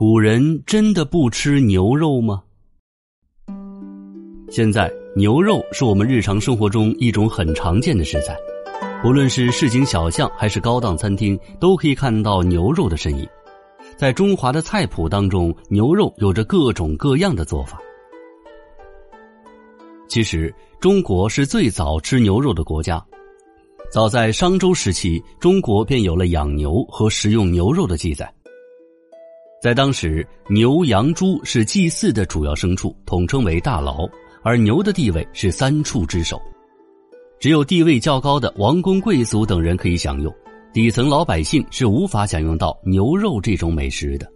古人真的不吃牛肉吗？现在牛肉是我们日常生活中一种很常见的食材，不论是市井小巷还是高档餐厅，都可以看到牛肉的身影。在中华的菜谱当中，牛肉有着各种各样的做法。其实，中国是最早吃牛肉的国家，早在商周时期，中国便有了养牛和食用牛肉的记载。在当时，牛、羊、猪是祭祀的主要牲畜，统称为大牢，而牛的地位是三畜之首，只有地位较高的王公贵族等人可以享用，底层老百姓是无法享用到牛肉这种美食的。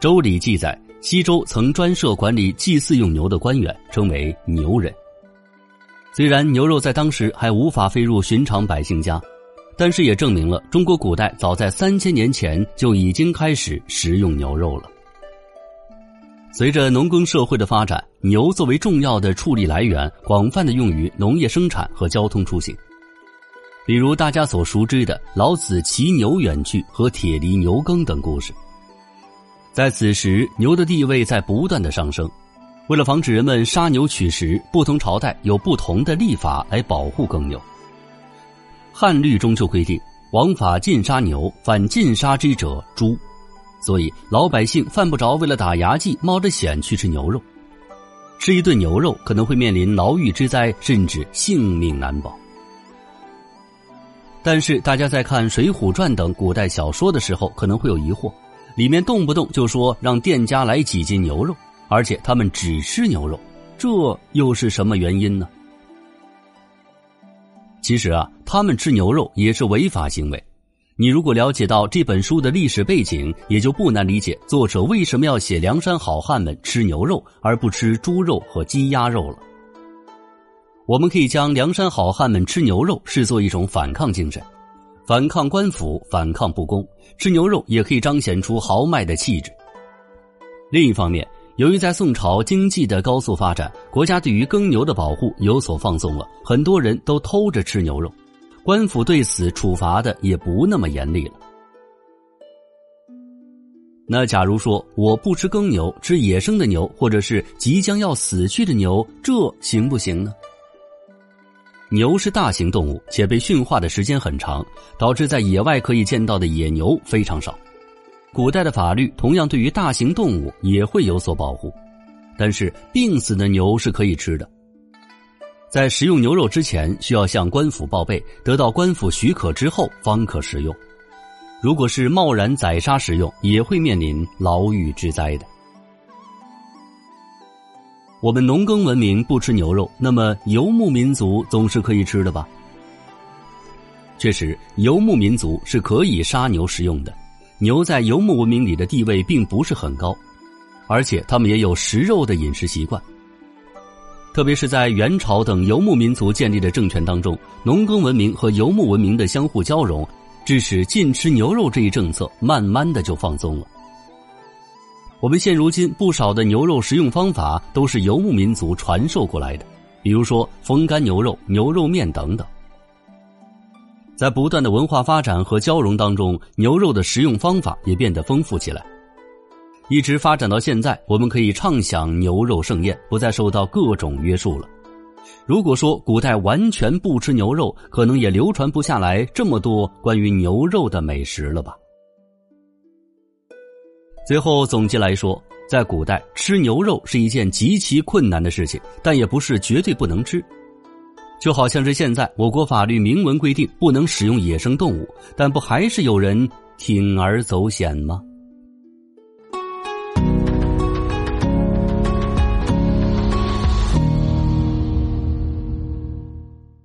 周礼记载，西周曾专设管理祭祀用牛的官员，称为牛人。虽然牛肉在当时还无法飞入寻常百姓家。但是也证明了中国古代早在三千年前就已经开始食用牛肉了。随着农耕社会的发展，牛作为重要的畜力来源，广泛的用于农业生产和交通出行。比如大家所熟知的老子骑牛远去和铁犁牛耕等故事。在此时，牛的地位在不断的上升。为了防止人们杀牛取食，不同朝代有不同的立法来保护耕牛。汉律中就规定，王法禁杀牛，犯禁杀之者诛。所以老百姓犯不着为了打牙祭冒着险去吃牛肉，吃一顿牛肉可能会面临牢狱之灾，甚至性命难保。但是大家在看《水浒传》等古代小说的时候，可能会有疑惑：里面动不动就说让店家来几斤牛肉，而且他们只吃牛肉，这又是什么原因呢？其实啊，他们吃牛肉也是违法行为。你如果了解到这本书的历史背景，也就不难理解作者为什么要写梁山好汉们吃牛肉而不吃猪肉和鸡鸭肉了。我们可以将梁山好汉们吃牛肉视作一种反抗精神，反抗官府，反抗不公。吃牛肉也可以彰显出豪迈的气质。另一方面，由于在宋朝经济的高速发展，国家对于耕牛的保护有所放松了，很多人都偷着吃牛肉，官府对此处罚的也不那么严厉了。那假如说我不吃耕牛，吃野生的牛，或者是即将要死去的牛，这行不行呢？牛是大型动物，且被驯化的时间很长，导致在野外可以见到的野牛非常少。古代的法律同样对于大型动物也会有所保护，但是病死的牛是可以吃的。在食用牛肉之前，需要向官府报备，得到官府许可之后方可食用。如果是贸然宰杀食用，也会面临牢狱之灾的。我们农耕文明不吃牛肉，那么游牧民族总是可以吃的吧？确实，游牧民族是可以杀牛食用的。牛在游牧文明里的地位并不是很高，而且他们也有食肉的饮食习惯。特别是在元朝等游牧民族建立的政权当中，农耕文明和游牧文明的相互交融，致使禁吃牛肉这一政策慢慢的就放松了。我们现如今不少的牛肉食用方法都是游牧民族传授过来的，比如说风干牛肉、牛肉面等等。在不断的文化发展和交融当中，牛肉的食用方法也变得丰富起来，一直发展到现在，我们可以畅享牛肉盛宴，不再受到各种约束了。如果说古代完全不吃牛肉，可能也流传不下来这么多关于牛肉的美食了吧？最后总结来说，在古代吃牛肉是一件极其困难的事情，但也不是绝对不能吃。就好像是现在，我国法律明文规定不能使用野生动物，但不还是有人铤而走险吗？